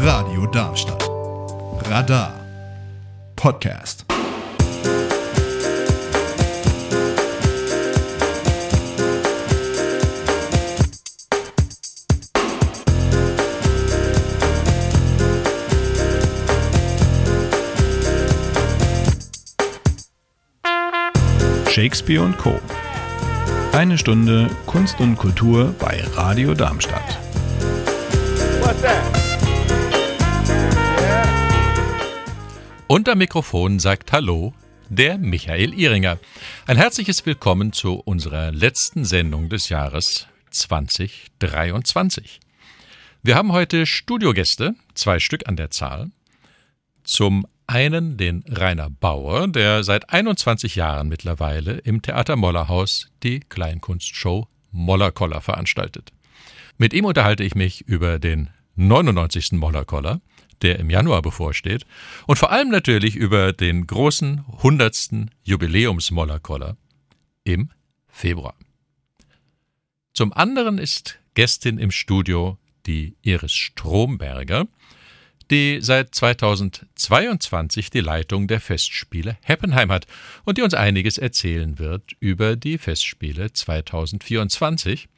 Radio Darmstadt. Radar. Podcast. Shakespeare und Co. Eine Stunde Kunst und Kultur bei Radio Darmstadt. Unter Mikrofon sagt Hallo der Michael Ihringer. Ein herzliches Willkommen zu unserer letzten Sendung des Jahres 2023. Wir haben heute Studiogäste, zwei Stück an der Zahl. Zum einen den Rainer Bauer, der seit 21 Jahren mittlerweile im Theater Mollerhaus die Kleinkunstshow Mollerkoller veranstaltet. Mit ihm unterhalte ich mich über den 99. Mollerkoller, der im Januar bevorsteht, und vor allem natürlich über den großen 100. Jubiläums-Mollerkoller im Februar. Zum anderen ist Gästin im Studio die Iris Stromberger, die seit 2022 die Leitung der Festspiele Heppenheim hat und die uns einiges erzählen wird über die Festspiele 2024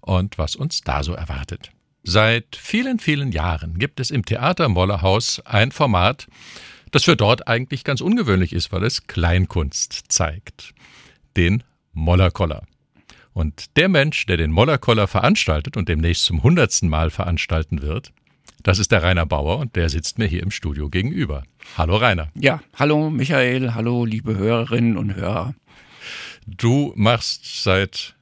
und was uns da so erwartet. Seit vielen, vielen Jahren gibt es im Theater Mollerhaus ein Format, das für dort eigentlich ganz ungewöhnlich ist, weil es Kleinkunst zeigt. Den Mollerkoller. Und der Mensch, der den Mollerkoller veranstaltet und demnächst zum hundertsten Mal veranstalten wird, das ist der Rainer Bauer und der sitzt mir hier im Studio gegenüber. Hallo Rainer. Ja, hallo Michael, hallo liebe Hörerinnen und Hörer. Du machst seit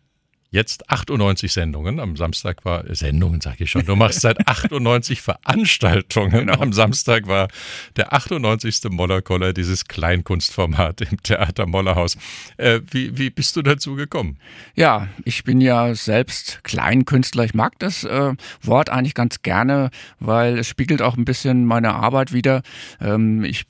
jetzt 98 Sendungen. Am Samstag war Sendungen, sage ich schon. Du machst seit 98 Veranstaltungen. Genau. Am Samstag war der 98. Mollerkoller, dieses Kleinkunstformat im Theater Mollerhaus. Äh, wie, wie bist du dazu gekommen? Ja, ich bin ja selbst Kleinkünstler. Ich mag das äh, Wort eigentlich ganz gerne, weil es spiegelt auch ein bisschen meine Arbeit wieder. Ähm, ich äh,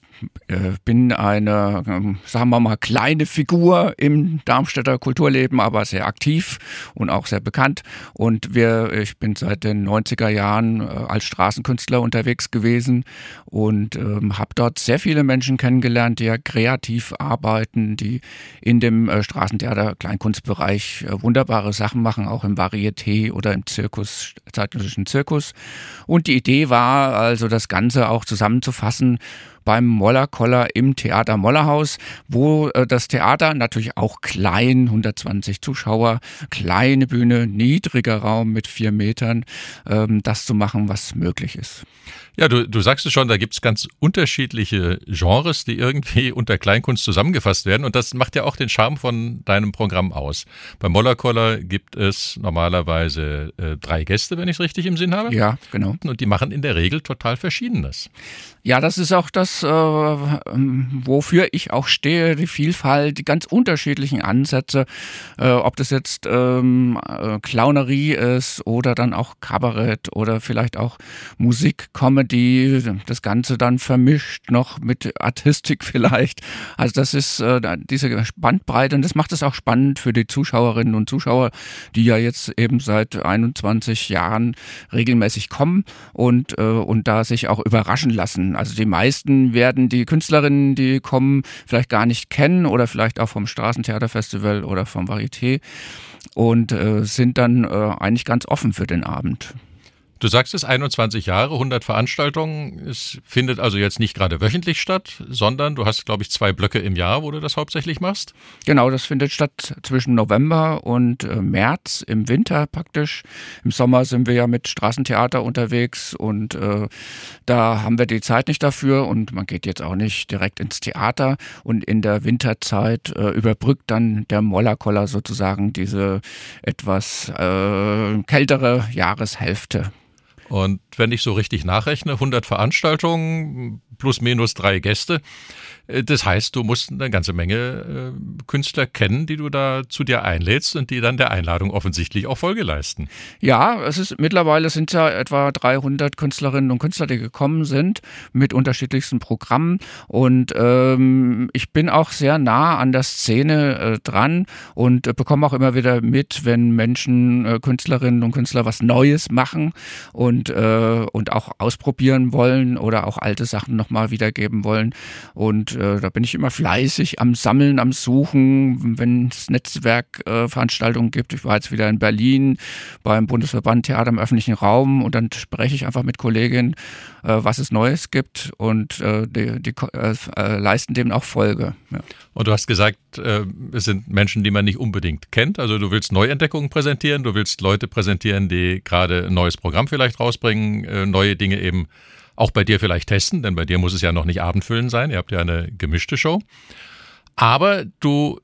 bin eine, ähm, sagen wir mal, kleine Figur im Darmstädter Kulturleben, aber sehr aktiv und auch sehr bekannt. Und wir, ich bin seit den 90er Jahren äh, als Straßenkünstler unterwegs gewesen und ähm, habe dort sehr viele Menschen kennengelernt, die ja kreativ arbeiten, die in dem äh, Straßentheater Kleinkunstbereich äh, wunderbare Sachen machen, auch im Varieté oder im Zirkus, zeitgenössischen Zirkus. Und die Idee war also, das Ganze auch zusammenzufassen beim Mollerkoller im Theater Mollerhaus, wo äh, das Theater natürlich auch klein, 120 Zuschauer, kleine Bühne, niedriger Raum mit vier Metern, ähm, das zu machen, was möglich ist. Ja, du, du sagst es schon, da gibt's ganz unterschiedliche Genres, die irgendwie unter Kleinkunst zusammengefasst werden. Und das macht ja auch den Charme von deinem Programm aus. Beim Mollerkoller gibt es normalerweise äh, drei Gäste, wenn ich es richtig im Sinn habe. Ja, genau. Und die machen in der Regel total Verschiedenes. Ja, das ist auch das, äh, wofür ich auch stehe, die Vielfalt, die ganz unterschiedlichen Ansätze, äh, ob das jetzt ähm, äh, Clownerie ist oder dann auch Kabarett oder vielleicht auch Musik, Comedy, das Ganze dann vermischt noch mit Artistik vielleicht. Also das ist äh, diese Bandbreite und das macht es auch spannend für die Zuschauerinnen und Zuschauer, die ja jetzt eben seit 21 Jahren regelmäßig kommen und, äh, und da sich auch überraschen lassen also die meisten werden die Künstlerinnen, die kommen, vielleicht gar nicht kennen oder vielleicht auch vom Straßentheaterfestival oder vom Varieté und äh, sind dann äh, eigentlich ganz offen für den Abend. Du sagst es, 21 Jahre, 100 Veranstaltungen. Es findet also jetzt nicht gerade wöchentlich statt, sondern du hast, glaube ich, zwei Blöcke im Jahr, wo du das hauptsächlich machst. Genau, das findet statt zwischen November und äh, März, im Winter praktisch. Im Sommer sind wir ja mit Straßentheater unterwegs und äh, da haben wir die Zeit nicht dafür und man geht jetzt auch nicht direkt ins Theater. Und in der Winterzeit äh, überbrückt dann der Mollerkoller sozusagen diese etwas äh, kältere Jahreshälfte. Und wenn ich so richtig nachrechne, 100 Veranstaltungen plus minus drei Gäste, das heißt, du musst eine ganze Menge äh, Künstler kennen, die du da zu dir einlädst und die dann der Einladung offensichtlich auch Folge leisten. Ja, es ist mittlerweile sind ja etwa 300 Künstlerinnen und Künstler, die gekommen sind mit unterschiedlichsten Programmen und ähm, ich bin auch sehr nah an der Szene äh, dran und äh, bekomme auch immer wieder mit, wenn Menschen, äh, Künstlerinnen und Künstler was Neues machen und äh, und auch ausprobieren wollen oder auch alte Sachen nochmal wiedergeben wollen. Und äh, da bin ich immer fleißig am Sammeln, am Suchen, wenn es Netzwerkveranstaltungen äh, gibt. Ich war jetzt wieder in Berlin beim Bundesverband Theater im öffentlichen Raum und dann spreche ich einfach mit Kolleginnen, äh, was es Neues gibt und äh, die, die äh, äh, leisten dem auch Folge. Ja. Und du hast gesagt, es sind Menschen, die man nicht unbedingt kennt. Also du willst Neuentdeckungen präsentieren, du willst Leute präsentieren, die gerade ein neues Programm vielleicht rausbringen, neue Dinge eben auch bei dir vielleicht testen, denn bei dir muss es ja noch nicht abendfüllend sein. Ihr habt ja eine gemischte Show. Aber du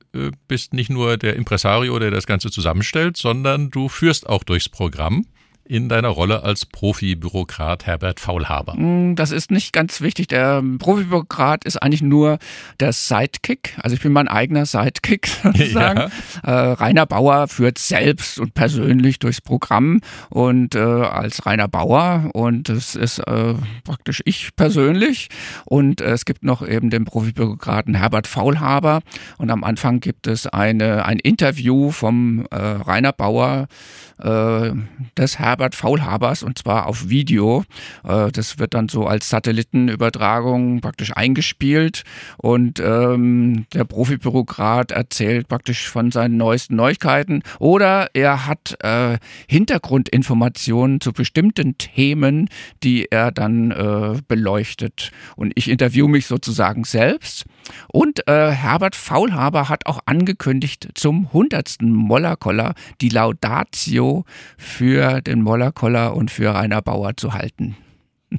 bist nicht nur der Impresario, der das Ganze zusammenstellt, sondern du führst auch durchs Programm in deiner Rolle als Profibürokrat Herbert Faulhaber? Mm, das ist nicht ganz wichtig. Der Profibürokrat ist eigentlich nur der Sidekick. Also ich bin mein eigener Sidekick sozusagen. Ja. Äh, Rainer Bauer führt selbst und persönlich durchs Programm und äh, als Rainer Bauer und das ist äh, praktisch ich persönlich und es gibt noch eben den Profibürokraten Herbert Faulhaber und am Anfang gibt es eine, ein Interview vom äh, Rainer Bauer äh, des Herbert Faulhabers und zwar auf Video. Äh, das wird dann so als Satellitenübertragung praktisch eingespielt und ähm, der Profibürokrat erzählt praktisch von seinen neuesten Neuigkeiten oder er hat äh, Hintergrundinformationen zu bestimmten Themen, die er dann äh, beleuchtet. Und ich interview mich sozusagen selbst. Und äh, Herbert Faulhaber hat auch angekündigt, zum 100. Mollerkoller die Laudatio für den Mollerkoller und für Rainer Bauer zu halten.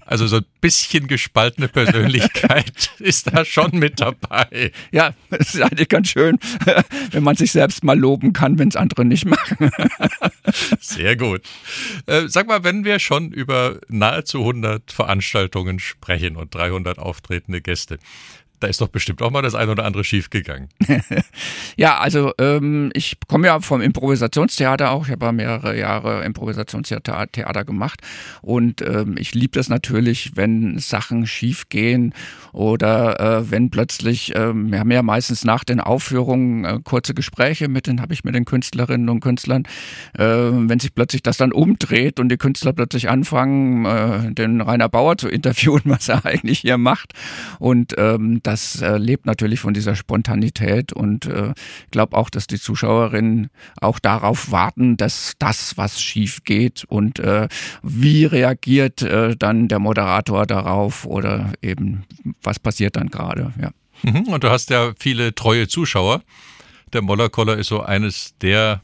Also so ein bisschen gespaltene Persönlichkeit ist da schon mit dabei. Ja, das ist eigentlich ganz schön, wenn man sich selbst mal loben kann, wenn es andere nicht machen. Sehr gut. Äh, sag mal, wenn wir schon über nahezu 100 Veranstaltungen sprechen und 300 auftretende Gäste, da ist doch bestimmt auch mal das ein oder andere schiefgegangen. ja, also ähm, ich komme ja vom Improvisationstheater auch. Ich habe ja mehrere Jahre Improvisationstheater gemacht und ähm, ich liebe das natürlich, wenn Sachen schiefgehen oder äh, wenn plötzlich, äh, wir haben ja meistens nach den Aufführungen äh, kurze Gespräche mit den, habe ich mit den Künstlerinnen und Künstlern, äh, wenn sich plötzlich das dann umdreht und die Künstler plötzlich anfangen, äh, den Rainer Bauer zu interviewen, was er eigentlich hier macht und ähm, das äh, lebt natürlich von dieser Spontanität und äh, glaube auch, dass die Zuschauerinnen auch darauf warten, dass das, was schief geht und äh, wie reagiert äh, dann der Moderator darauf oder eben was passiert dann gerade. Ja. Mhm, und du hast ja viele treue Zuschauer. Der Mollerkoller ist so eines der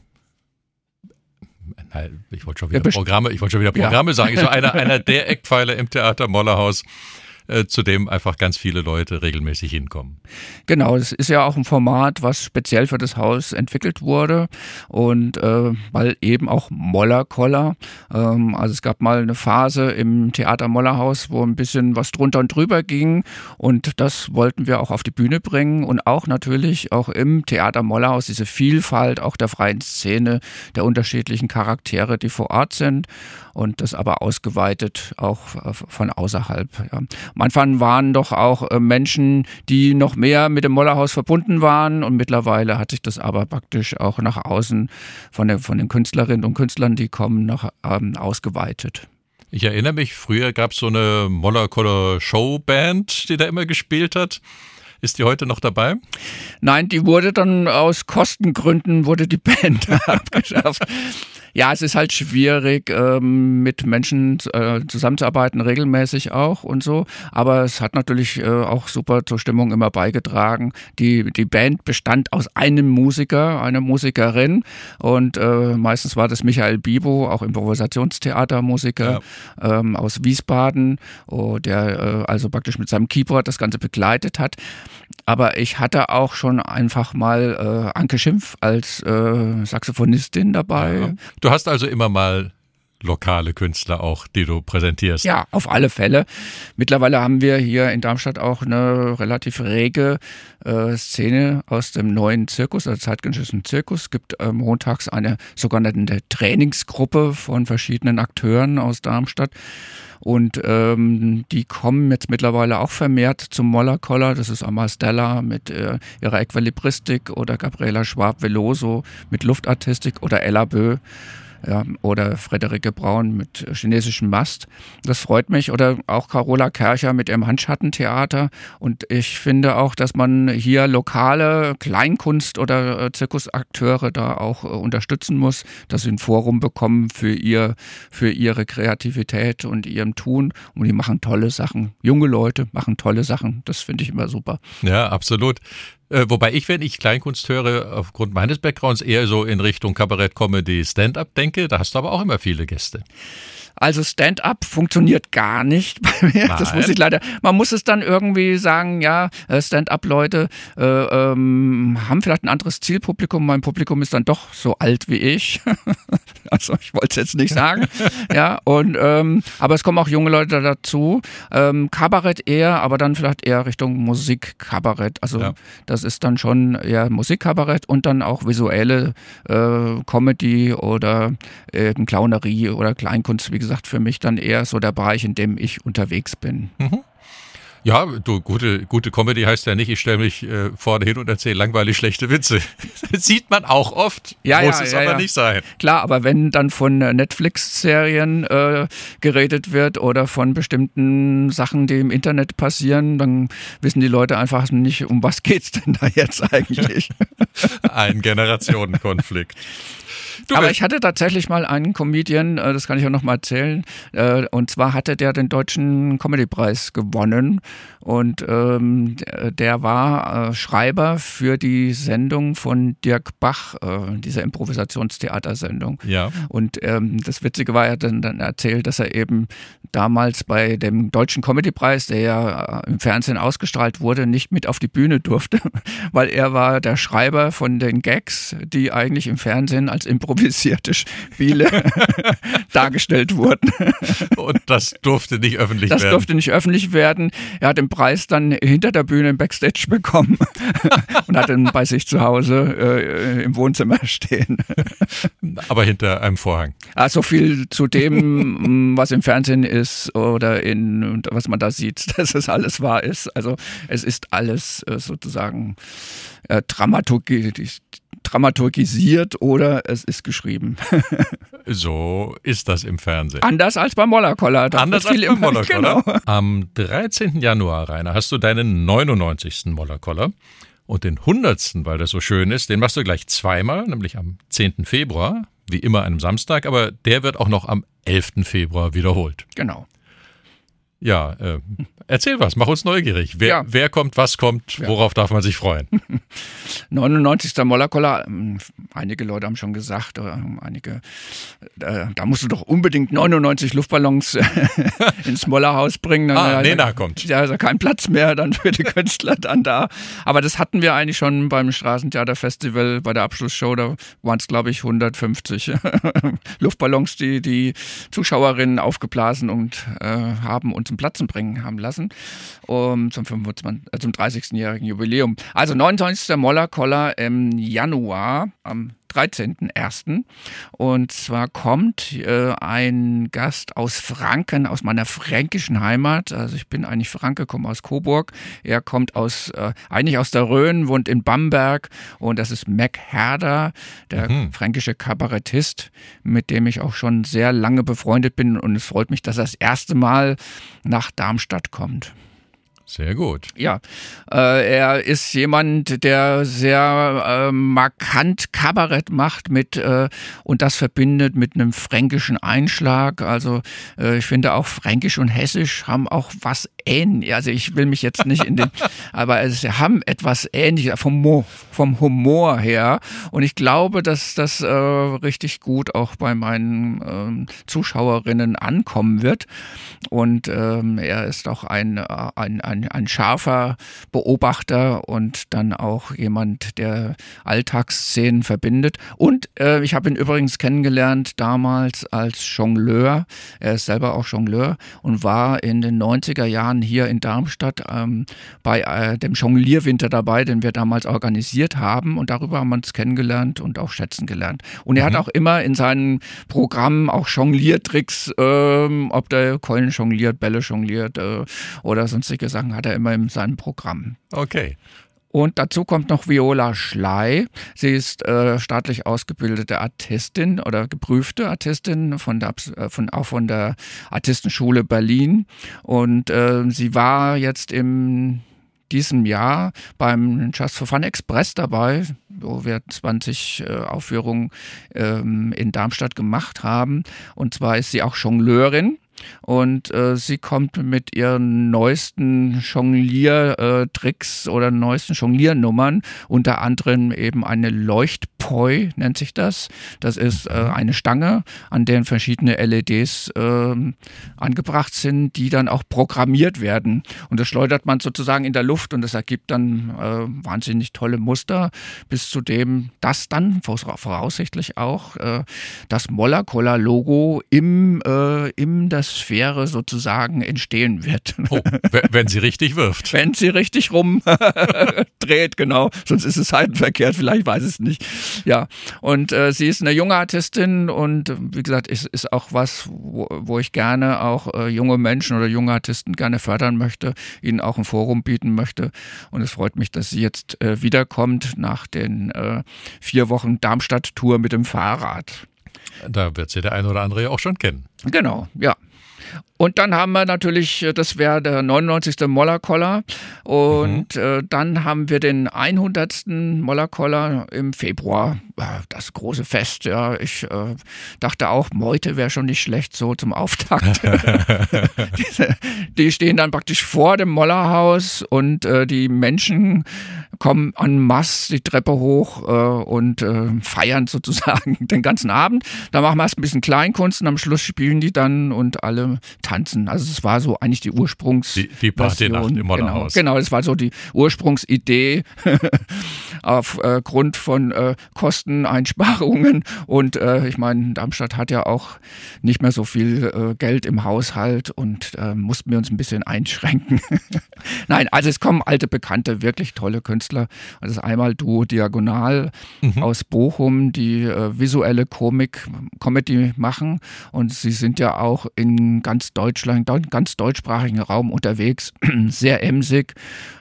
ich wollte schon wieder Programme, ich wollte schon wieder Programme ja. sagen, ist so einer, einer der Eckpfeiler im Theater Mollerhaus. Äh, zu dem einfach ganz viele Leute regelmäßig hinkommen. Genau, es ist ja auch ein Format, was speziell für das Haus entwickelt wurde und äh, weil eben auch Mollerkoller. Ähm, also es gab mal eine Phase im Theater Mollerhaus, wo ein bisschen was drunter und drüber ging und das wollten wir auch auf die Bühne bringen und auch natürlich auch im Theater Mollerhaus diese Vielfalt auch der freien Szene, der unterschiedlichen Charaktere, die vor Ort sind und das aber ausgeweitet auch von außerhalb. Ja. Am Anfang waren doch auch äh, Menschen, die noch mehr mit dem Mollerhaus verbunden waren und mittlerweile hat sich das aber praktisch auch nach außen von, der, von den Künstlerinnen und Künstlern, die kommen, noch ähm, ausgeweitet. Ich erinnere mich, früher gab es so eine Mollerkoller Showband, die da immer gespielt hat. Ist die heute noch dabei? Nein, die wurde dann aus Kostengründen wurde die Band abgeschafft. Ja, es ist halt schwierig, ähm, mit Menschen äh, zusammenzuarbeiten, regelmäßig auch und so. Aber es hat natürlich äh, auch super zur Stimmung immer beigetragen. Die, die Band bestand aus einem Musiker, einer Musikerin und äh, meistens war das Michael Bibo, auch Improvisationstheatermusiker ja. ähm, aus Wiesbaden, oh, der äh, also praktisch mit seinem Keyboard das Ganze begleitet hat. Aber ich hatte auch schon einfach mal äh, Anke Schimpf als äh, Saxophonistin dabei. Ja. Du hast also immer mal lokale Künstler auch, die du präsentierst. Ja, auf alle Fälle. Mittlerweile haben wir hier in Darmstadt auch eine relativ rege äh, Szene aus dem neuen Zirkus, also zeitgenössischen Zirkus. Es gibt äh, montags eine sogenannte Trainingsgruppe von verschiedenen Akteuren aus Darmstadt. Und ähm, die kommen jetzt mittlerweile auch vermehrt zum Mollerkoller. Das ist Amal Stella mit äh, ihrer Equilibristik oder Gabriela Schwab-Veloso mit Luftartistik oder Ella Bö ja, oder Frederike Braun mit chinesischem Mast. Das freut mich. Oder auch Carola Kercher mit ihrem Handschattentheater. Und ich finde auch, dass man hier lokale Kleinkunst- oder äh, Zirkusakteure da auch äh, unterstützen muss, dass sie ein Forum bekommen für ihr, für ihre Kreativität und ihrem Tun. Und die machen tolle Sachen. Junge Leute machen tolle Sachen. Das finde ich immer super. Ja, absolut. Äh, wobei ich, wenn ich Kleinkunst höre, aufgrund meines Backgrounds eher so in Richtung Kabarett, Comedy, Stand-up denke. Da hast du aber auch immer viele Gäste. Also Stand-up funktioniert gar nicht bei mir. Nein. Das muss ich leider. Man muss es dann irgendwie sagen, ja, äh, Stand-up-Leute äh, ähm, haben vielleicht ein anderes Zielpublikum. Mein Publikum ist dann doch so alt wie ich. also ich wollte es jetzt nicht sagen. ja, und ähm, aber es kommen auch junge Leute dazu. Ähm, Kabarett eher, aber dann vielleicht eher Richtung Musikkabarett. Also ja. das ist dann schon eher Musikkabarett und dann auch visuelle äh, Comedy oder eben Clownerie oder Kleinkunst, wie gesagt gesagt, für mich dann eher so der Bereich, in dem ich unterwegs bin. Mhm. Ja, du, gute, gute Comedy heißt ja nicht, ich stelle mich äh, vorne hin und erzähle langweilig schlechte Witze. Das sieht man auch oft, ja, muss ja, es ja, aber ja. nicht sein. Klar, aber wenn dann von Netflix-Serien äh, geredet wird oder von bestimmten Sachen, die im Internet passieren, dann wissen die Leute einfach nicht, um was geht's denn da jetzt eigentlich. Ein Generationenkonflikt. Du Aber ich hatte tatsächlich mal einen Comedian, äh, das kann ich auch noch mal erzählen, äh, und zwar hatte der den deutschen Comedypreis gewonnen und ähm, der war äh, Schreiber für die Sendung von Dirk Bach, dieser Improvisationstheatersendung. Ja. Und ähm, das Witzige war, er hat dann, dann erzählt, dass er eben damals bei dem deutschen Comedypreis, der ja im Fernsehen ausgestrahlt wurde, nicht mit auf die Bühne durfte, weil er war der Schreiber von den Gags, die eigentlich im Fernsehen als improvisierte Spiele dargestellt wurden. Und das durfte nicht öffentlich das werden. Das durfte nicht öffentlich werden. Er hat den Preis dann hinter der Bühne im Backstage bekommen und hat ihn bei sich zu Hause äh, im Wohnzimmer stehen. Aber hinter einem Vorhang. Also viel zu dem, was im Fernsehen ist oder in was man da sieht, dass es alles wahr ist. Also es ist alles äh, sozusagen äh, Dramaturgie dramaturgisiert oder es ist geschrieben. so ist das im Fernsehen. Anders als beim Mollerkoller. Anders als beim Mollerkoller. Genau. Am 13. Januar, Rainer, hast du deinen 99. Mollerkoller. Und den 100., weil das so schön ist, den machst du gleich zweimal, nämlich am 10. Februar, wie immer einem Samstag, aber der wird auch noch am 11. Februar wiederholt. Genau. Ja, äh, erzähl was, mach uns neugierig. Wer, ja. wer kommt, was kommt, worauf ja. darf man sich freuen? 99. Mollerkoller, ähm, einige Leute haben schon gesagt, einige, äh, da musst du doch unbedingt 99 Luftballons äh, ins Mollerhaus bringen. ah, Nena kommt. Ja, ist ja kein Platz mehr dann für die Künstler dann da. Aber das hatten wir eigentlich schon beim Straßentheaterfestival bei der Abschlussshow, da waren es glaube ich 150 Luftballons, die die Zuschauerinnen aufgeblasen und äh, haben und zum Platzen bringen haben lassen um, zum, 25, äh, zum 30-jährigen Jubiläum. Also 29. Moller-Koller im Januar am 13.01. Und zwar kommt äh, ein Gast aus Franken, aus meiner fränkischen Heimat. Also ich bin eigentlich Franke, komme aus Coburg. Er kommt aus, äh, eigentlich aus der Rhön, wohnt in Bamberg. Und das ist Mac Herder, der mhm. fränkische Kabarettist, mit dem ich auch schon sehr lange befreundet bin. Und es freut mich, dass er das erste Mal nach Darmstadt kommt. Sehr gut. Ja, äh, er ist jemand, der sehr äh, markant Kabarett macht mit äh, und das verbindet mit einem fränkischen Einschlag. Also äh, ich finde auch Fränkisch und Hessisch haben auch was ähnlich. Also ich will mich jetzt nicht in den, aber sie haben etwas ähnliches vom, vom Humor her. Und ich glaube, dass das äh, richtig gut auch bei meinen ähm, Zuschauerinnen ankommen wird. Und ähm, er ist auch ein, ein, ein ein, ein scharfer Beobachter und dann auch jemand, der Alltagsszenen verbindet. Und äh, ich habe ihn übrigens kennengelernt damals als Jongleur. Er ist selber auch Jongleur und war in den 90er Jahren hier in Darmstadt ähm, bei äh, dem Jonglierwinter dabei, den wir damals organisiert haben. Und darüber haben wir uns kennengelernt und auch schätzen gelernt. Und er mhm. hat auch immer in seinen Programmen auch Jongliertricks, ähm, ob der Keulen jongliert, Bälle jongliert äh, oder sonstige Sachen Sachen hat er immer in seinem Programm. Okay. Und dazu kommt noch Viola Schley. Sie ist äh, staatlich ausgebildete Artistin oder geprüfte Artistin von der, äh, von, auch von der Artistenschule Berlin. Und äh, sie war jetzt im diesem Jahr beim Just for Fun Express dabei, wo wir 20 äh, Aufführungen ähm, in Darmstadt gemacht haben. Und zwar ist sie auch Jongleurin und äh, sie kommt mit ihren neuesten Jongliertricks oder neuesten Jongliernummern, unter anderem eben eine Leuchtpoi nennt sich das. Das ist äh, mhm. eine Stange, an der verschiedene LEDs äh, angebracht sind, die dann auch programmiert werden. Und das schleudert man sozusagen in der Luft und das ergibt dann äh, wahnsinnig tolle Muster, bis zu dem das dann voraussichtlich auch äh, das Moller-Collar-Logo im, äh, im das Sphäre sozusagen entstehen wird. Oh, wenn sie richtig wirft. Wenn sie richtig rum dreht, genau. Sonst ist es seitenverkehrt, vielleicht weiß es nicht. Ja, und äh, sie ist eine junge Artistin und wie gesagt, ist, ist auch was, wo, wo ich gerne auch äh, junge Menschen oder junge Artisten gerne fördern möchte, ihnen auch ein Forum bieten möchte. Und es freut mich, dass sie jetzt äh, wiederkommt nach den äh, vier Wochen Darmstadt-Tour mit dem Fahrrad. Da wird sie der eine oder andere ja auch schon kennen. Genau, ja. Und dann haben wir natürlich, äh, das wäre der 99. Mollerkoller. Und mhm. äh, dann haben wir den 100. Mollerkoller im Februar. Das große Fest, ja. Ich äh, dachte auch, Meute wäre schon nicht schlecht, so zum Auftakt. die, die, stehen dann praktisch vor dem Mollerhaus und äh, die Menschen kommen en masse die Treppe hoch äh, und äh, feiern sozusagen den ganzen Abend. Da machen wir erst ein bisschen Kleinkunst und am Schluss spielen die dann und alle tanzen. Also es war so eigentlich die Ursprungs die, die Partynacht im Mollerhaus. Genau, genau, das war so die Ursprungsidee aufgrund äh, von äh, Kosteneinsparungen und äh, ich meine, Darmstadt hat ja auch nicht mehr so viel äh, Geld im Haushalt und äh, mussten wir uns ein bisschen einschränken. Nein, also es kommen alte Bekannte, wirklich tolle Künstler. Das ist einmal Duo Diagonal mhm. aus Bochum, die äh, visuelle Komik, Comedy machen und sie sind ja auch in ganz Deutschland, ganz deutschsprachigen Raum unterwegs, sehr emsig.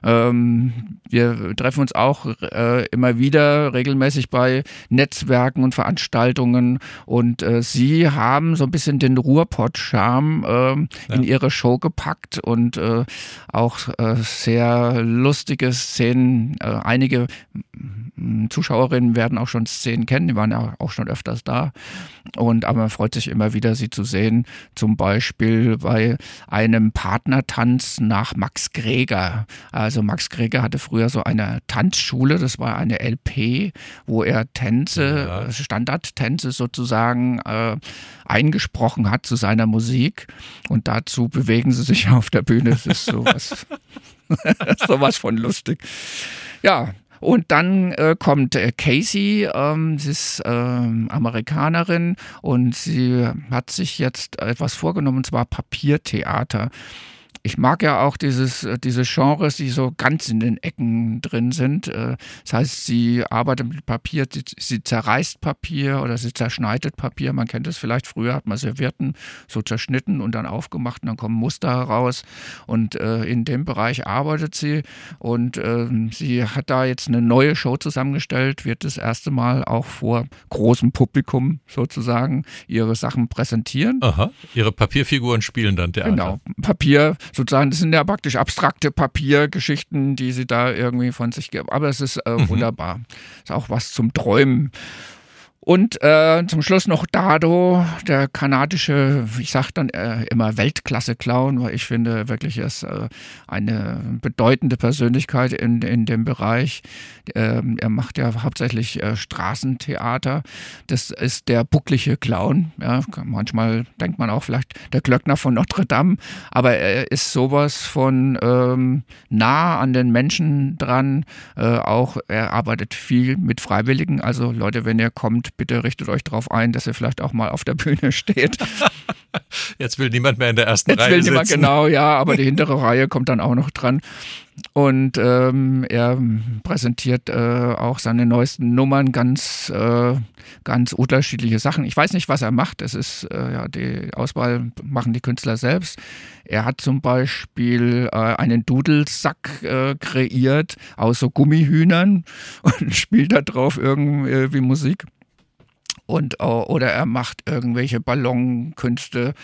Ähm, wir treffen uns auch äh, immer wieder regelmäßig bei Netzwerken und Veranstaltungen und äh, sie haben so ein bisschen den Ruhrpott-Charme äh, ja. in ihre Show gepackt und äh, auch äh, sehr lustige Szenen. Äh, einige Zuschauerinnen werden auch schon Szenen kennen, die waren ja auch schon öfters da. Und aber man freut sich immer wieder, sie zu sehen. Zum Beispiel bei einem Partnertanz nach Max Greger. Also Max Greger hatte früher so eine Tanzschule, das war eine LP, wo er Tänze, ja. Standardtänze sozusagen äh, eingesprochen hat zu seiner Musik. Und dazu bewegen sie sich auf der Bühne. Das ist sowas, sowas von lustig. Ja, und dann äh, kommt äh, Casey, ähm, sie ist äh, Amerikanerin und sie hat sich jetzt etwas vorgenommen, und zwar Papiertheater ich mag ja auch dieses, äh, diese Genres, die so ganz in den Ecken drin sind. Äh, das heißt, sie arbeitet mit Papier, sie zerreißt Papier oder sie zerschneidet Papier. Man kennt es vielleicht, früher hat man Servierten so zerschnitten und dann aufgemacht und dann kommen Muster heraus. Und äh, in dem Bereich arbeitet sie und ähm, sie hat da jetzt eine neue Show zusammengestellt, wird das erste Mal auch vor großem Publikum sozusagen ihre Sachen präsentieren. Aha, ihre Papierfiguren spielen dann Theater. Genau, Papier sozusagen, das sind ja praktisch abstrakte Papiergeschichten, die sie da irgendwie von sich geben. Aber es ist äh, mhm. wunderbar. Ist auch was zum Träumen. Und äh, zum Schluss noch Dado, der kanadische, ich sage dann äh, immer Weltklasse-Clown, weil ich finde wirklich, er ist äh, eine bedeutende Persönlichkeit in, in dem Bereich. Ähm, er macht ja hauptsächlich äh, Straßentheater. Das ist der bucklige Clown. Ja. Manchmal denkt man auch vielleicht der Glöckner von Notre Dame, aber er ist sowas von ähm, nah an den Menschen dran. Äh, auch er arbeitet viel mit Freiwilligen. Also Leute, wenn ihr kommt, und bitte richtet euch darauf ein, dass ihr vielleicht auch mal auf der Bühne steht. Jetzt will niemand mehr in der ersten Jetzt Reihe will sitzen. niemand, genau, ja, aber die hintere Reihe kommt dann auch noch dran. Und ähm, er präsentiert äh, auch seine neuesten Nummern, ganz, äh, ganz unterschiedliche Sachen. Ich weiß nicht, was er macht. Es ist äh, ja die Auswahl machen die Künstler selbst. Er hat zum Beispiel äh, einen Dudelsack äh, kreiert aus so Gummihühnern und spielt da drauf irgendwie Musik und oder er macht irgendwelche Ballonkünste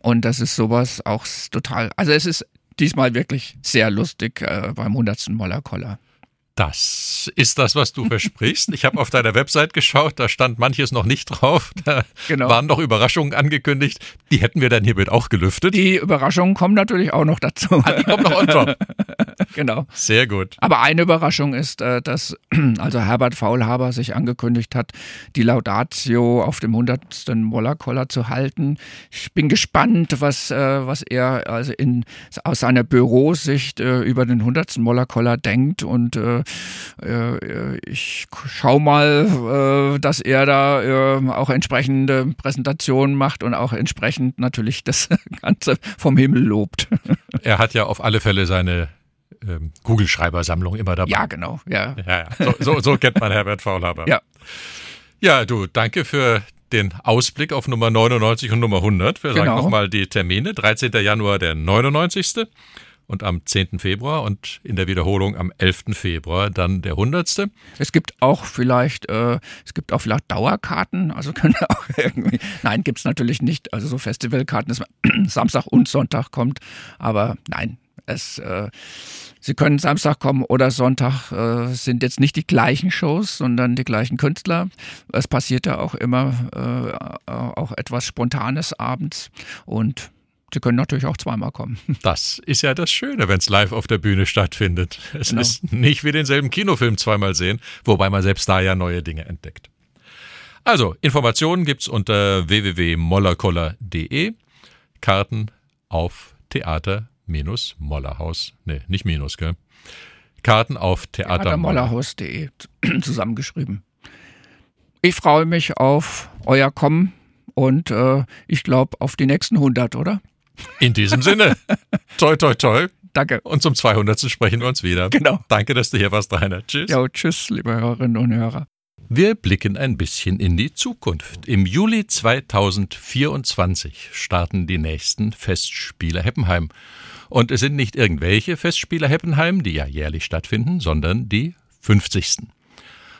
und das ist sowas auch total. Also es ist diesmal wirklich sehr lustig äh, beim 100. Moller Koller. Das ist das, was du versprichst. Ich habe auf deiner Website geschaut, da stand manches noch nicht drauf. Da Genau. waren noch Überraschungen angekündigt. Die hätten wir dann hiermit auch gelüftet. Die Überraschungen kommen natürlich auch noch dazu. Ah, die kommt noch on top. genau. Sehr gut. Aber eine Überraschung ist, äh, dass also Herbert Faulhaber sich angekündigt hat, die Laudatio auf dem 100. Mollerkoller zu halten. Ich bin gespannt, was, äh, was er also in, aus seiner Bürosicht äh, über den 100. Mollerkoller denkt und äh, äh, ich schau mal, äh, dass er da äh, auch entsprechende Präsentationen macht und auch entsprechend natürlich das Ganze vom Himmel lobt. Er hat ja auf alle Fälle seine ähm, Kugelschreibersammlung immer dabei. ja, genau, ja. Ja, ja. So, so, so kennt man Herbert Faulhaber. Ja. Ja, du, danke für den Ausblick auf Nummer 99 und Nummer 100. Wir sagen Genau. nochmal die Termine. 13. Januar der 99. und am 10. Februar und in der Wiederholung am 11. Februar dann der 100. Es gibt auch vielleicht, äh, es gibt auch vielleicht Dauerkarten, also können auch irgendwie. Nein, gibt's natürlich nicht. Also so Festivalkarten, dass man Samstag und Sonntag kommt. Aber nein, es, äh, Sie können Samstag kommen oder Sonntag. Äh, es sind jetzt nicht die gleichen Shows, sondern die gleichen Künstler. Es passiert ja auch immer äh, auch etwas Spontanes abends und Sie können natürlich auch zweimal kommen. Das ist ja das Schöne, wenn es live auf der Bühne stattfindet. Es Genau. ist nicht wie denselben Kinofilm zweimal sehen, wobei man selbst da ja neue Dinge entdeckt. Also, Informationen gibt's unter www.mollerkoller.de. Karten auf Theater-Mollerhaus. Nee, nicht Minus, gell? Karten auf Theater Moller. Mollerhaus.de zusammengeschrieben. Ich freue mich auf euer Kommen und äh, ich glaube auf die nächsten 100, oder? In diesem Sinne, toi, toi, toi. Danke. Und zum 200. sprechen wir uns wieder. Genau. Danke, dass du hier warst, Rainer. Tschüss. Ja, tschüss, liebe Hörerinnen und Hörer. Wir blicken ein bisschen in die Zukunft. Im Juli 2024 starten die nächsten Festspiele Heppenheim. Und es sind nicht irgendwelche Festspiele Heppenheim, die ja jährlich stattfinden, sondern die 50.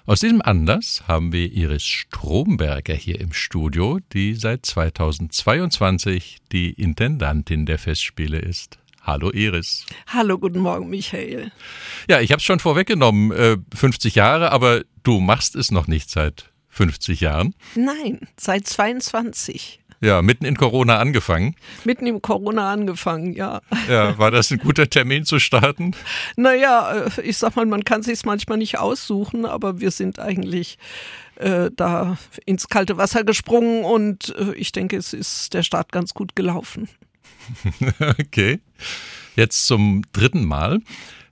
Aus diesem Anlass haben wir Iris Stromberger hier im Studio, die seit 2022 die Intendantin der Festspiele ist. Hallo Iris. Hallo, guten Morgen, Michael. Ja, ich habe es schon vorweggenommen, äh, 50 Jahre, aber du machst es noch nicht seit 50 Jahren. Nein, seit 22. Ja, mitten in Corona angefangen. Mitten im Corona angefangen, ja. Ja, war das ein guter Termin zu starten? Naja, äh, ich sag mal, man kann sich manchmal nicht aussuchen, aber wir sind eigentlich äh, da ins kalte Wasser gesprungen und äh, ich denke, es ist der Start ganz gut gelaufen. Okay. Jetzt zum dritten Mal.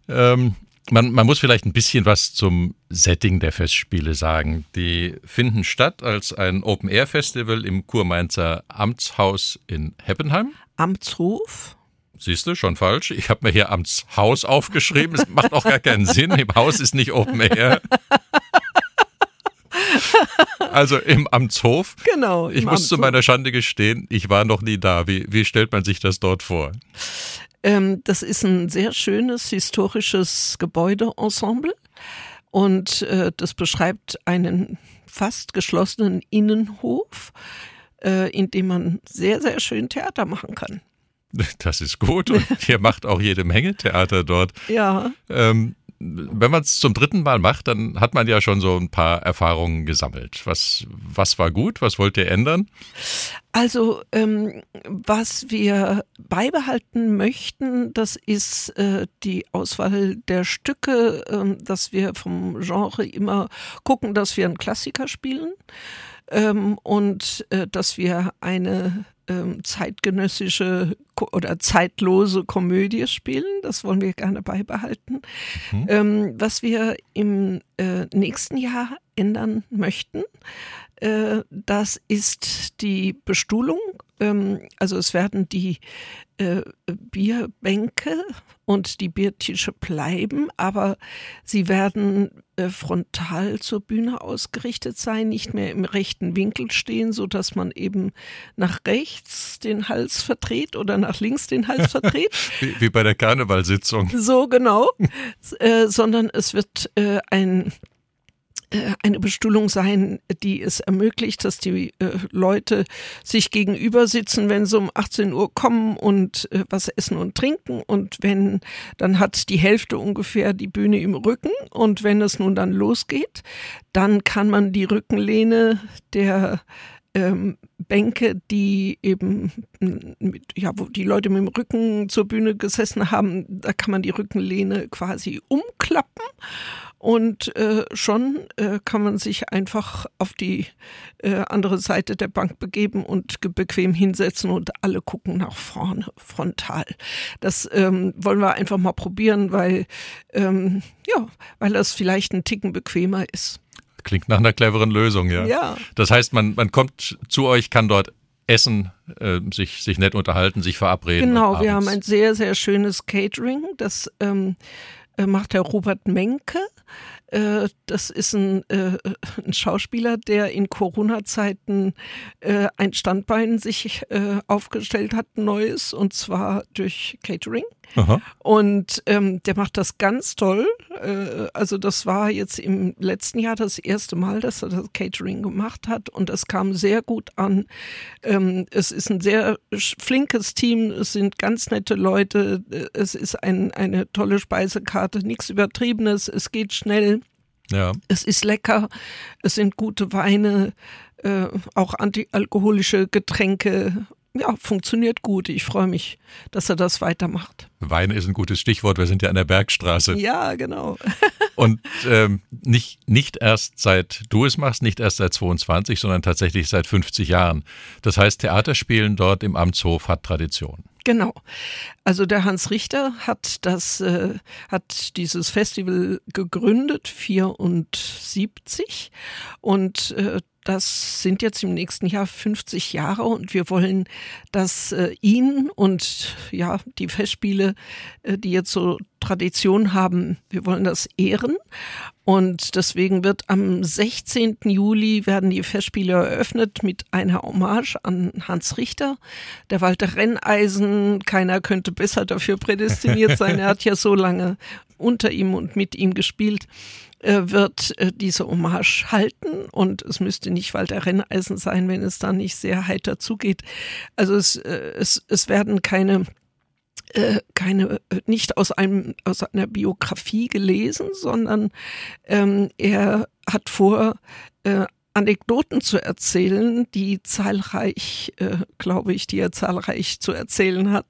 Ähm, man, man muss vielleicht ein bisschen was zum Setting der Festspiele sagen. Die finden statt als ein Open-Air-Festival im Kurmainzer Amtshaus in Heppenheim. Amtshof? Siehst du, schon falsch. Ich habe mir hier Amtshaus aufgeschrieben. Es macht auch gar keinen Sinn. Im Haus ist nicht Open Air. Also im Amtshof. Genau. Ich muss zu Amtshof. meiner Schande gestehen, ich war noch nie da. Wie, wie stellt man sich das dort vor? Ähm, das ist ein sehr schönes historisches Gebäudeensemble und äh, das beschreibt einen fast geschlossenen Innenhof, äh, in dem man sehr, sehr schön Theater machen kann. Das ist gut und ihr macht auch jede Menge Theater dort. Ja, Ähm, wenn man es zum dritten Mal macht, dann hat man ja schon so ein paar Erfahrungen gesammelt. Was, was war gut? Was wollt ihr ändern? also ähm, was wir beibehalten möchten, das ist äh, die Auswahl der Stücke, ähm, dass wir vom Genre immer gucken, dass wir einen Klassiker spielen ähm, und äh, dass wir eine ähm, zeitgenössische oder zeitlose Komödie spielen. Das wollen wir gerne beibehalten. Mhm. Ähm, was wir im äh, nächsten Jahr ändern möchten, das ist die Bestuhlung. Ähm, also es werden die äh, Bierbänke und die Biertische bleiben, aber sie werden äh, frontal zur Bühne ausgerichtet sein, nicht mehr im rechten Winkel stehen, so dass man eben nach rechts den Hals verdreht oder nach links den Hals verdreht. Wie, wie bei der Karnevalsitzung. So genau, äh, sondern es wird äh, ein äh, eine Bestuhlung sein, die es ermöglicht, dass die äh, Leute sich gegenüber sitzen, wenn sie um 18 Uhr kommen und äh, was essen und trinken. Und wenn, dann hat die Hälfte ungefähr die Bühne im Rücken. Und wenn es nun dann losgeht, dann kann man die Rückenlehne der ähm, Bänke, die eben, mit, ja, wo die Leute mit dem Rücken zur Bühne gesessen haben, da kann man die Rückenlehne quasi umklappen und äh, schon äh, kann man sich einfach auf die äh, andere Seite der Bank begeben und bequem hinsetzen und alle gucken nach vorne frontal. Das ähm, wollen wir einfach mal probieren, weil ähm, ja, weil das vielleicht ein Ticken bequemer ist. Klingt nach einer cleveren Lösung, ja. Ja. Das heißt, man, man kommt zu euch, kann dort essen, äh, sich, sich nett unterhalten, sich verabreden. Genau, wir haben ein sehr, sehr schönes Catering. Das ähm, äh, macht der Robert Menke. Äh, das ist ein, äh, ein Schauspieler, der in Corona-Zeiten äh, ein Standbein sich äh, aufgestellt hat, neues, und zwar durch Catering. Aha. Und ähm, der macht das ganz toll. Äh, also das war jetzt im letzten Jahr das erste Mal, dass er das Catering gemacht hat und das kam sehr gut an. Ähm, es ist ein sehr flinkes Team, es sind ganz nette Leute, äh, es ist ein, eine tolle Speisekarte, nichts Übertriebenes, es geht schnell. Ja. Es ist lecker, es sind gute Weine, äh, auch antialkoholische Getränke. Ja, funktioniert gut. Ich freue mich, dass er das weitermacht. Wein ist ein gutes Stichwort. Wir sind ja an der Bergstraße. Ja, genau. Und ähm, nicht, nicht erst seit du es machst, nicht erst seit 22, sondern tatsächlich seit 50 Jahren. Das heißt, Theaterspielen dort im Amtshof hat Tradition. Genau. Also der Hans Richter hat das, äh, hat dieses Festival gegründet, 74. Und äh, das sind jetzt im nächsten Jahr 50 Jahre und wir wollen, dass äh, ihn und ja, die Festspiele, äh, die jetzt so Tradition haben, wir wollen das ehren. Und deswegen wird am 16. Juli werden die Festspiele eröffnet mit einer Hommage an Hans Richter. Der Walter Renneisen, keiner könnte besser dafür prädestiniert sein. Er hat ja so lange unter ihm und mit ihm gespielt wird äh, diese Hommage halten und es müsste nicht Walter Renneisen sein, wenn es da nicht sehr heiter zugeht. Also es, äh, es, es werden keine äh, keine äh, nicht aus einem aus einer Biografie gelesen, sondern ähm, er hat vor äh, Anekdoten zu erzählen, die zahlreich, äh, glaube ich, die er zahlreich zu erzählen hat,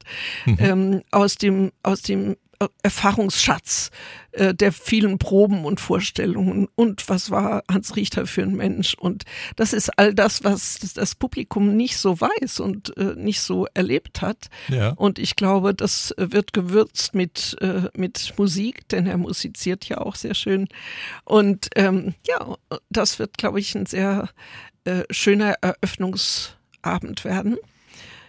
ähm, aus dem aus dem Erfahrungsschatz äh, der vielen Proben und Vorstellungen und was war Hans Richter für ein Mensch und das ist all das, was das Publikum nicht so weiß und äh, nicht so erlebt hat Ja. und ich glaube, das wird gewürzt mit äh, mit Musik, denn er musiziert ja auch sehr schön und ähm, ja, das wird, glaube ich, ein sehr äh, schöner Eröffnungsabend werden.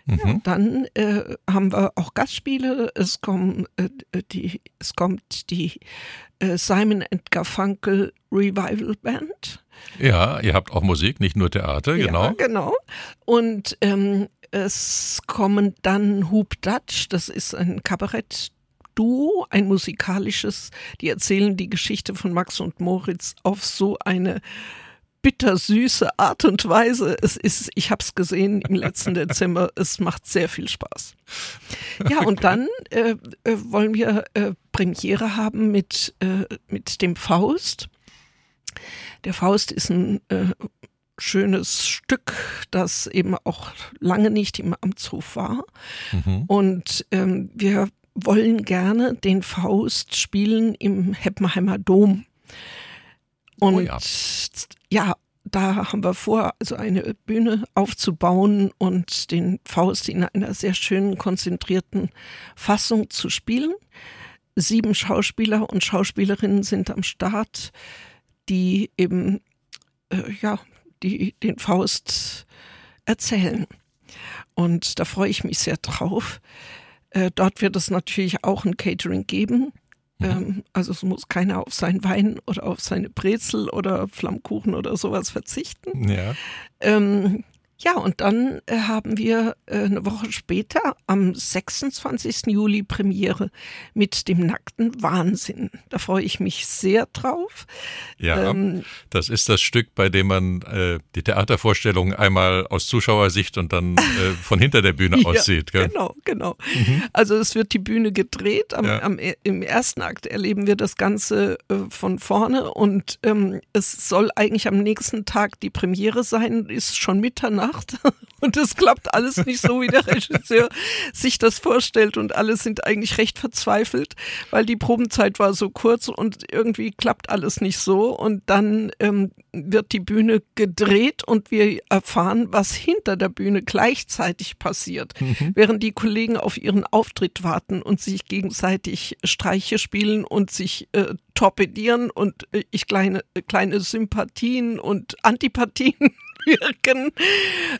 Ja, dann äh, haben wir auch Gastspiele. Es kommen äh, die, es kommt die äh, Simon and Garfunkel Revival Band. Ja, ihr habt auch Musik, nicht nur Theater, genau. Ja, genau. Und ähm, es kommen dann Hoop Dutch. Das ist ein Kabarett. Duo, ein musikalisches, die erzählen die Geschichte von Max und Moritz auf so eine bittersüße Art und Weise. Es ist, ich habe es gesehen im letzten Dezember, es macht sehr viel Spaß. Ja, und dann äh, äh, wollen wir äh, Premiere haben mit, äh, mit dem Faust. Der Faust ist ein äh, schönes Stück, das eben auch lange nicht im Amtshof war. Mhm. Und ähm, wir wollen gerne den Faust spielen im Heppenheimer Dom. Und Oh ja. Ja, da haben wir vor, also eine Bühne aufzubauen und den Faust in einer sehr schönen, konzentrierten Fassung zu spielen. Sieben Schauspieler und Schauspielerinnen sind am Start, die eben äh, ja, die den Faust erzählen. Und da freue ich mich sehr drauf. Äh, dort wird es natürlich auch ein Catering geben. Mhm. Ähm, also es muss keiner auf seinen Wein oder auf seine Brezel oder Flammkuchen oder sowas verzichten. Ja. Ähm, ja, und dann äh, haben wir äh, eine Woche später am 26. Juli Premiere mit dem nackten Wahnsinn. Da freue ich mich sehr drauf. Ja, ähm, das ist das Stück, bei dem man äh, die Theatervorstellung einmal aus Zuschauersicht und dann äh, von hinter der Bühne ja, aussieht. Gell? Genau, genau. Mhm. Also es wird die Bühne gedreht. Am, ja. am, Im ersten Akt erleben wir das Ganze äh, von vorne und ähm, es soll eigentlich am nächsten Tag die Premiere sein, ist schon Mitternacht gemacht. Und es klappt alles nicht so, wie der Regisseur sich das vorstellt. Und alle sind eigentlich recht verzweifelt, weil die Probenzeit war so kurz und irgendwie klappt alles nicht so. Und dann ähm, wird die Bühne gedreht und wir erfahren, was hinter der Bühne gleichzeitig passiert, mhm. während die Kollegen auf ihren Auftritt warten und sich gegenseitig Streiche spielen und sich äh, torpedieren und äh, ich kleine, kleine Sympathien und Antipathien wirken.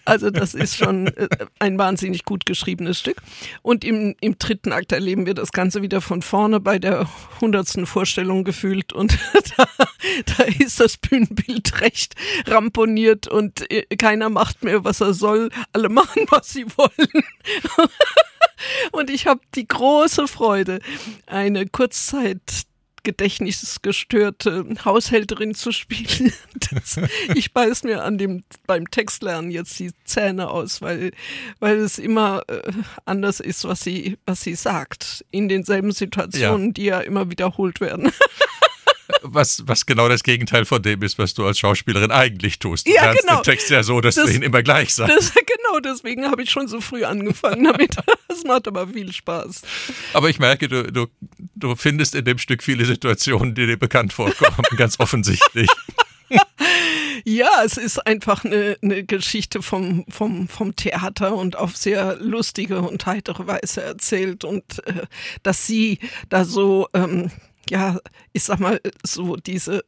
Also das ist schon äh, ein wahnsinnig gut geschriebenes Stück. Und im, im dritten Akt erleben wir das Ganze wieder von vorne bei der hundertsten Vorstellung gefühlt und da, da ist das Bühnenbild recht ramponiert und äh, keiner macht mehr, was er soll. Alle machen, was sie wollen. Und ich habe die große Freude, eine Kurzzeit gedächtnisgestörte Haushälterin zu spielen. Das, ich beiß mir an dem beim Textlernen jetzt die Zähne aus, weil weil es immer äh, anders ist, was sie was sie sagt in denselben Situationen, ja. die ja immer wiederholt werden. was, was genau das Gegenteil von dem ist, was du als Schauspielerin eigentlich tust. Du ja, lernst genau. den Text ja so, dass das, du ihn immer gleich sagst. Das, genau, deswegen habe ich schon so früh angefangen damit. Das macht aber viel Spaß. Aber ich merke, du, du, du findest in dem Stück viele Situationen, die dir bekannt vorkommen, ganz offensichtlich. Ja, es ist einfach eine, eine Geschichte vom, vom, vom Theater und auf sehr lustige und heitere Weise erzählt und äh, dass sie da so ähm, ja, ich sag mal, so diese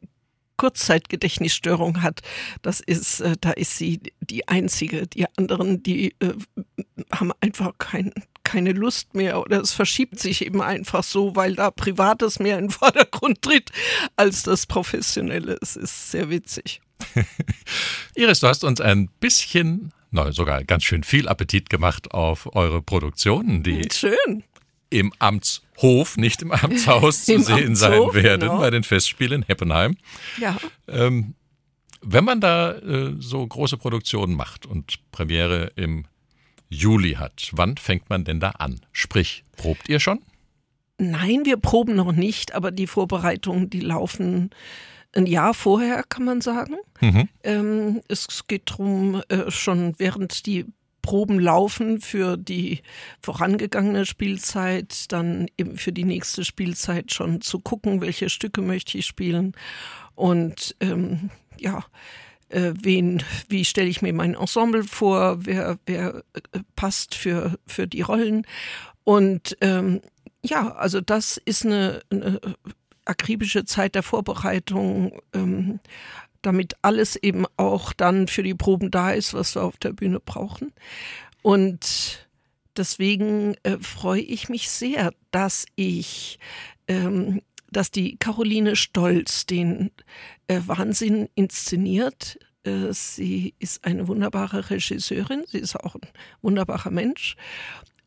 Kurzzeitgedächtnisstörung hat, das ist, äh, da ist sie die einzige. Die anderen, die äh, haben einfach kein, keine Lust mehr oder es verschiebt sich eben einfach so, weil da Privates mehr in den Vordergrund tritt als das Professionelle. Es ist sehr witzig. Iris, du hast uns ein bisschen, na, sogar ganz schön viel Appetit gemacht auf eure Produktionen, die Schön im Amtshof, nicht im Amtshaus zu Im sehen Amtshof, sein werden genau. bei den Festspielen in Heppenheim. Ja. Ähm, wenn man da äh, so große Produktionen macht und Premiere im Juli hat, wann fängt man denn da an? Sprich, probt ihr schon? Nein, wir proben noch nicht, aber die Vorbereitungen, die laufen ein Jahr vorher, kann man sagen. Mhm. Ähm, es geht darum, äh, schon während die Proben laufen für die vorangegangene Spielzeit, dann eben für die nächste Spielzeit schon zu gucken, welche Stücke möchte ich spielen und ähm, ja, äh, wen, wie stelle ich mir mein Ensemble vor, wer, wer äh, passt für, für die Rollen und ähm, ja, also das ist eine, eine akribische Zeit der Vorbereitung. Ähm, damit alles eben auch dann für die Proben da ist, was wir auf der Bühne brauchen. Und deswegen äh, freue ich mich sehr, dass ich, ähm, dass die Caroline Stolz den äh, Wahnsinn inszeniert. Äh, sie ist eine wunderbare Regisseurin, sie ist auch ein wunderbarer Mensch.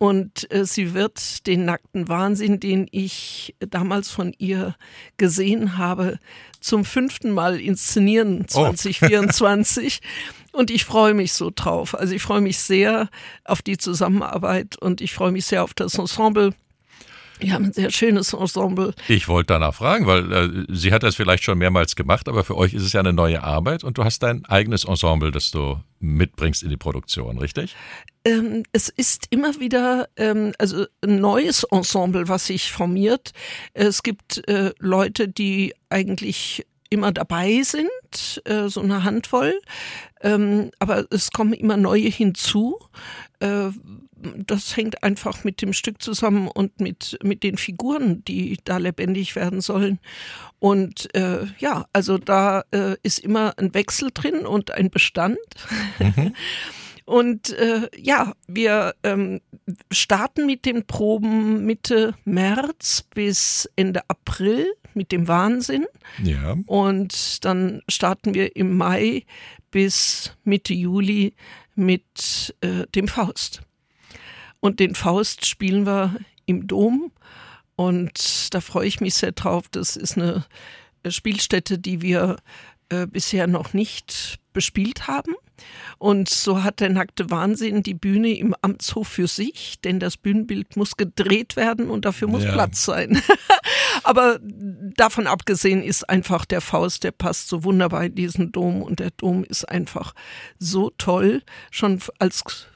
Und äh, sie wird den nackten Wahnsinn, den ich damals von ihr gesehen habe, zum fünften Mal inszenieren 2024. Oh. und ich freue mich so drauf. Also ich freue mich sehr auf die Zusammenarbeit und ich freue mich sehr auf das Ensemble. Wir haben ein sehr schönes Ensemble. Ich wollte danach fragen, weil äh, sie hat das vielleicht schon mehrmals gemacht, aber für euch ist es ja eine neue Arbeit und du hast dein eigenes Ensemble, das du mitbringst in die Produktion, richtig? Ähm, es ist immer wieder ähm, also ein neues Ensemble, was sich formiert. Es gibt äh, Leute, die eigentlich immer dabei sind, äh, so eine Handvoll. Ähm, aber es kommen immer neue hinzu. Das hängt einfach mit dem Stück zusammen und mit, mit den Figuren, die da lebendig werden sollen. Und äh, ja, also da äh, ist immer ein Wechsel drin und ein Bestand. Mhm. Und äh, ja, wir ähm, starten mit den Proben Mitte März bis Ende April mit dem Wahnsinn. Ja. Und dann starten wir im Mai bis Mitte Juli mit äh, dem Faust. Und den Faust spielen wir im Dom. Und da freue ich mich sehr drauf. Das ist eine Spielstätte, die wir äh, bisher noch nicht bespielt haben. Und so hat der nackte Wahnsinn die Bühne im Amtshof für sich, denn das Bühnenbild muss gedreht werden und dafür muss ja. Platz sein. Aber davon abgesehen ist einfach der Faust, der passt so wunderbar in diesen Dom und der Dom ist einfach so toll, schon als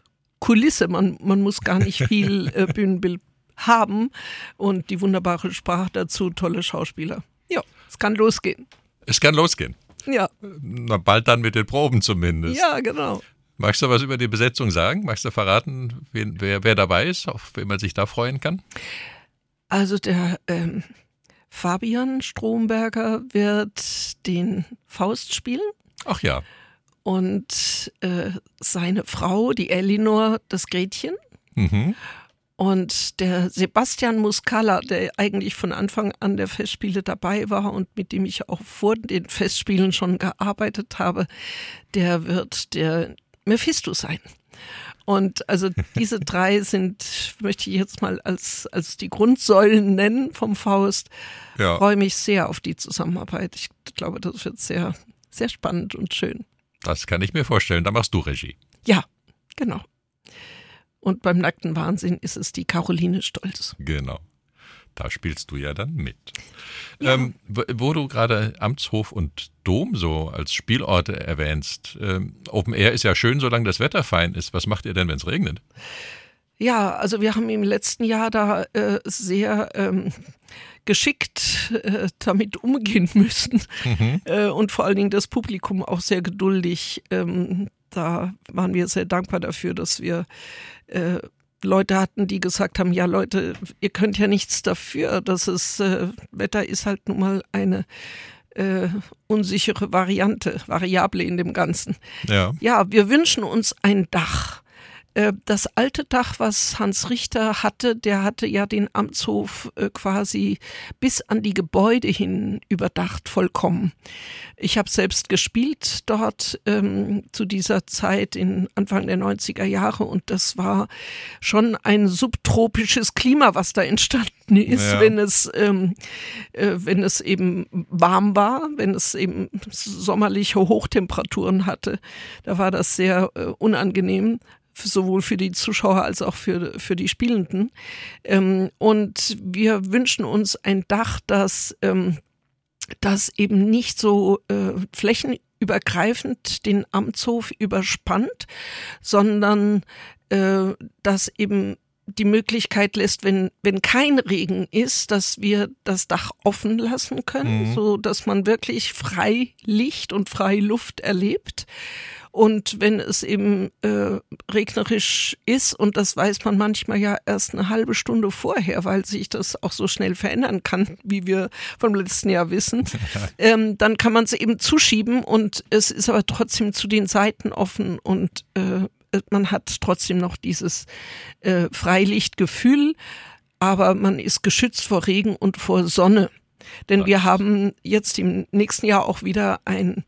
Kulisse. Man, man muss gar nicht viel äh, Bühnenbild haben und die wunderbare Sprache dazu, tolle Schauspieler. Ja, es kann losgehen. Es kann losgehen. Ja. Na, bald dann mit den Proben zumindest. Ja, genau. Magst du was über die Besetzung sagen? Magst du verraten, wen, wer, wer dabei ist, auf wen man sich da freuen kann? Also der ähm, Fabian Stromberger wird den Faust spielen. Ach ja. Und äh, seine Frau, die Elinor, das Gretchen. Mhm. Und der Sebastian Muscala, der eigentlich von Anfang an der Festspiele dabei war und mit dem ich auch vor den Festspielen schon gearbeitet habe, der wird der Mephisto sein. Und also diese drei sind, möchte ich jetzt mal als, als die Grundsäulen nennen vom Faust. Ja. Freue mich sehr auf die Zusammenarbeit. Ich glaube, das wird sehr, sehr spannend und schön. Das kann ich mir vorstellen. Da machst du Regie. Ja, genau. Und beim nackten Wahnsinn ist es die Caroline Stolz. Genau. Da spielst du ja dann mit. Ja. Ähm, wo du gerade Amtshof und Dom so als Spielorte erwähnst. Ähm, Open Air ist ja schön, solange das Wetter fein ist. Was macht ihr denn, wenn es regnet? Ja, also wir haben im letzten Jahr da äh, sehr ähm, geschickt äh, damit umgehen müssen mhm. äh, und vor allen Dingen das Publikum auch sehr geduldig. Ähm, da waren wir sehr dankbar dafür, dass wir äh, Leute hatten, die gesagt haben, ja Leute, ihr könnt ja nichts dafür, dass es äh, Wetter ist halt nun mal eine äh, unsichere Variante, Variable in dem Ganzen. Ja. ja, wir wünschen uns ein Dach. Äh, das alte Dach, was Hans Richter hatte, der hatte ja den Amtshof äh, quasi bis an die Gebäude hin überdacht, vollkommen. Ich habe selbst gespielt dort ähm, zu dieser Zeit in Anfang der 90er Jahre und das war schon ein subtropisches Klima, was da entstanden ist, ja. wenn es ähm, äh, wenn es eben warm war, wenn es eben sommerliche Hochtemperaturen hatte. Da war das sehr äh, unangenehm sowohl für die Zuschauer als auch für, für die Spielenden. Ähm, und wir wünschen uns ein Dach, das, ähm, das eben nicht so äh, flächenübergreifend den Amtshof überspannt, sondern äh, das eben die Möglichkeit lässt, wenn, wenn kein Regen ist, dass wir das Dach offen lassen können, mhm. so dass man wirklich frei Licht und frei Luft erlebt. Und wenn es eben äh, regnerisch ist, und das weiß man manchmal ja erst eine halbe Stunde vorher, weil sich das auch so schnell verändern kann, wie wir vom letzten Jahr wissen, ähm, dann kann man es eben zuschieben und es ist aber trotzdem zu den Seiten offen und äh, man hat trotzdem noch dieses äh, Freilichtgefühl, aber man ist geschützt vor Regen und vor Sonne. Denn wir haben jetzt im nächsten Jahr auch wieder ein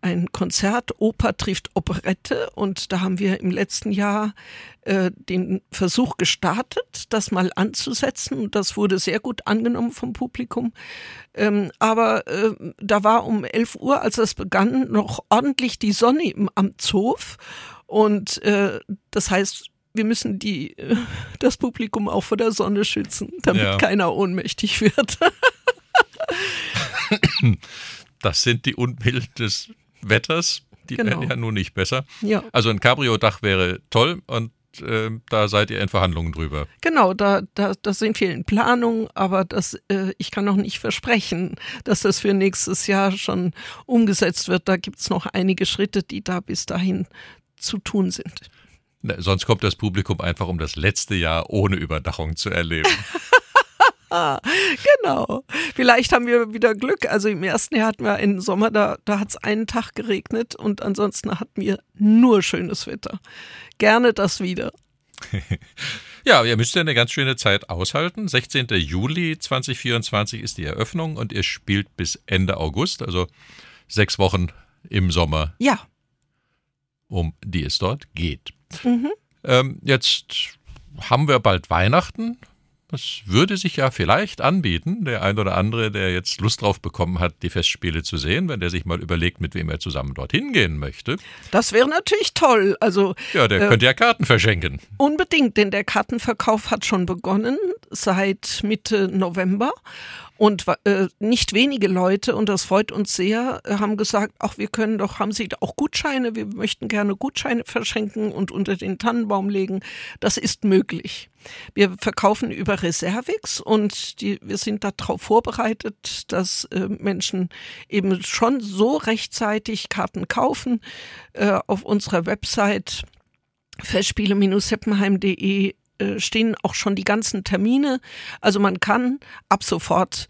ein Konzert, Oper trifft Operette und da haben wir im letzten Jahr äh, den Versuch gestartet, das mal anzusetzen und das wurde sehr gut angenommen vom Publikum. Ähm, aber äh, da war um 11 Uhr, als es begann, noch ordentlich die Sonne im Amtshof und äh, das heißt, wir müssen die, das Publikum auch vor der Sonne schützen, damit ja. keiner ohnmächtig wird. das sind die Unbilden des Wetters. Die genau. werden ja nun nicht besser. Ja. Also ein Cabrio-Dach wäre toll und äh, da seid ihr in Verhandlungen drüber. Genau, da, da, da sind wir in Planung, aber das, äh, ich kann noch nicht versprechen, dass das für nächstes Jahr schon umgesetzt wird. Da gibt es noch einige Schritte, die da bis dahin zu tun sind. Na, sonst kommt das Publikum einfach, um das letzte Jahr ohne Überdachung zu erleben. genau. Vielleicht haben wir wieder Glück. Also im ersten Jahr hatten wir einen Sommer, da, da hat es einen Tag geregnet und ansonsten hatten wir nur schönes Wetter. Gerne das wieder. ja, ihr müsst ja eine ganz schöne Zeit aushalten. 16. Juli 2024 ist die Eröffnung und ihr spielt bis Ende August, also sechs Wochen im Sommer. Ja. Um die es dort geht. Mhm. Ähm, jetzt haben wir bald Weihnachten. Das würde sich ja vielleicht anbieten, der ein oder andere, der jetzt Lust drauf bekommen hat, die Festspiele zu sehen, wenn der sich mal überlegt, mit wem er zusammen dorthin gehen möchte. Das wäre natürlich toll. Also ja, der äh, könnte ja Karten verschenken. Unbedingt, denn der Kartenverkauf hat schon begonnen seit Mitte November und äh, nicht wenige Leute, und das freut uns sehr, haben gesagt, ach, wir können doch, haben Sie auch Gutscheine, wir möchten gerne Gutscheine verschenken und unter den Tannenbaum legen. Das ist möglich. Wir verkaufen über Reservix und die, wir sind darauf vorbereitet, dass äh, Menschen eben schon so rechtzeitig Karten kaufen. Äh, auf unserer Website festspiele-heppenheim.de stehen auch schon die ganzen Termine. Also man kann ab sofort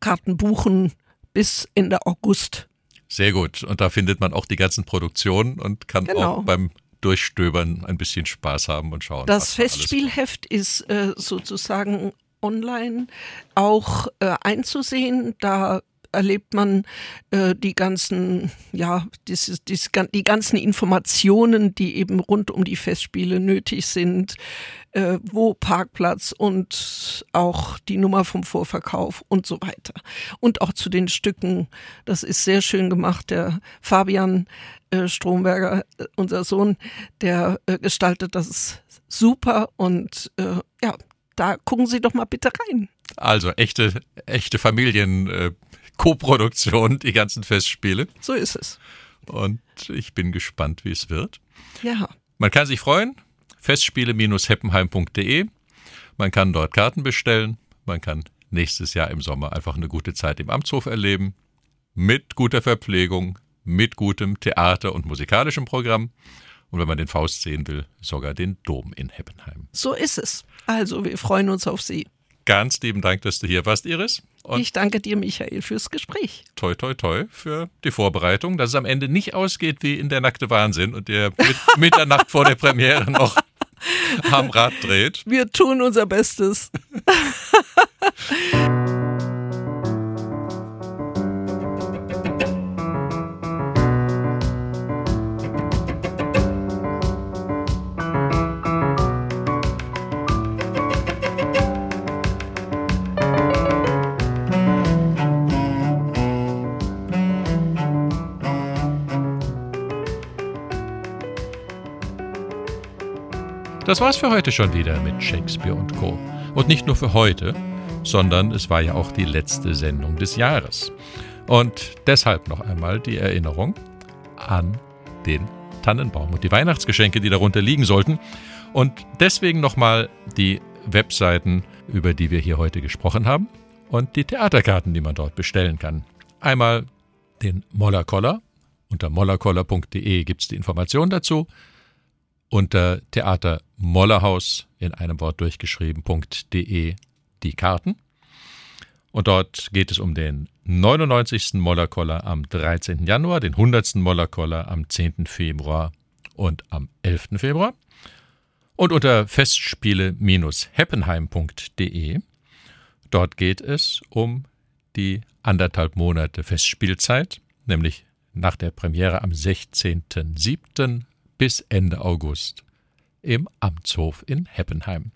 Karten buchen bis Ende August. Sehr gut. Und da findet man auch die ganzen Produktionen und kann genau. auch beim Durchstöbern ein bisschen Spaß haben und schauen. Das Festspielheft ist äh, sozusagen online auch äh, einzusehen. Da erlebt man äh, die ganzen, ja, dieses, dieses, die ganzen Informationen, die eben rund um die Festspiele nötig sind, äh, wo Parkplatz und auch die Nummer vom Vorverkauf und so weiter. Und auch zu den Stücken. Das ist sehr schön gemacht. Der Fabian äh, Stromberger, äh, unser Sohn, der äh, gestaltet das super und äh, ja, da gucken Sie doch mal bitte rein. Also echte, echte Familien. Äh Co-Produktion, die ganzen Festspiele. So ist es. Und ich bin gespannt, wie es wird. Ja. Man kann sich freuen. Festspiele-heppenheim.de. Man kann dort Karten bestellen. Man kann nächstes Jahr im Sommer einfach eine gute Zeit im Amtshof erleben. Mit guter Verpflegung, mit gutem Theater- und musikalischem Programm. Und wenn man den Faust sehen will, sogar den Dom in Heppenheim. So ist es. Also, wir freuen uns auf Sie. Ganz lieben Dank, dass du hier warst, Iris. Und ich danke dir, Michael, fürs Gespräch. Toi, toi, toi für die Vorbereitung, dass es am Ende nicht ausgeht wie in der nackte Wahnsinn und der mit Mitternacht vor der Premiere noch am Rad dreht. Wir tun unser Bestes. Das war's für heute schon wieder mit Shakespeare und Co. Und nicht nur für heute, sondern es war ja auch die letzte Sendung des Jahres. Und deshalb noch einmal die Erinnerung an den Tannenbaum und die Weihnachtsgeschenke, die darunter liegen sollten. Und deswegen nochmal die Webseiten, über die wir hier heute gesprochen haben und die Theaterkarten, die man dort bestellen kann. Einmal den Mollerkoller. Unter mollerkoller.de gibt es die Informationen dazu unter Theater Mollerhaus in einem Wort durchgeschrieben.de die Karten. Und dort geht es um den 99. Mollerkoller am 13. Januar, den 100. Mollerkoller am 10. Februar und am 11. Februar. Und unter Festspiele-heppenheim.de. Dort geht es um die anderthalb Monate Festspielzeit, nämlich nach der Premiere am 16.07 bis Ende August im Amtshof in Heppenheim.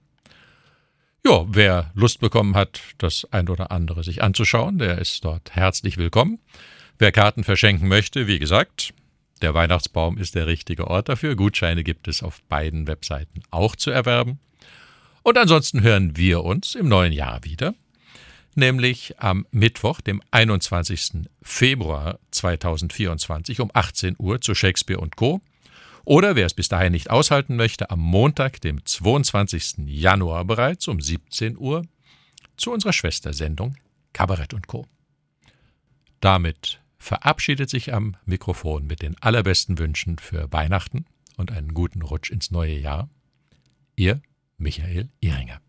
Ja, wer Lust bekommen hat, das ein oder andere sich anzuschauen, der ist dort herzlich willkommen. Wer Karten verschenken möchte, wie gesagt, der Weihnachtsbaum ist der richtige Ort dafür. Gutscheine gibt es auf beiden Webseiten auch zu erwerben. Und ansonsten hören wir uns im neuen Jahr wieder, nämlich am Mittwoch, dem 21. Februar 2024 um 18 Uhr zu Shakespeare und Co Oder wer es bis dahin nicht aushalten möchte, am Montag, dem 22. Januar bereits um 17 Uhr zu unserer Schwestersendung Kabarett und Co. Damit verabschiedet sich am Mikrofon mit den allerbesten Wünschen für Weihnachten und einen guten Rutsch ins neue Jahr. Ihr Michael Ehringer.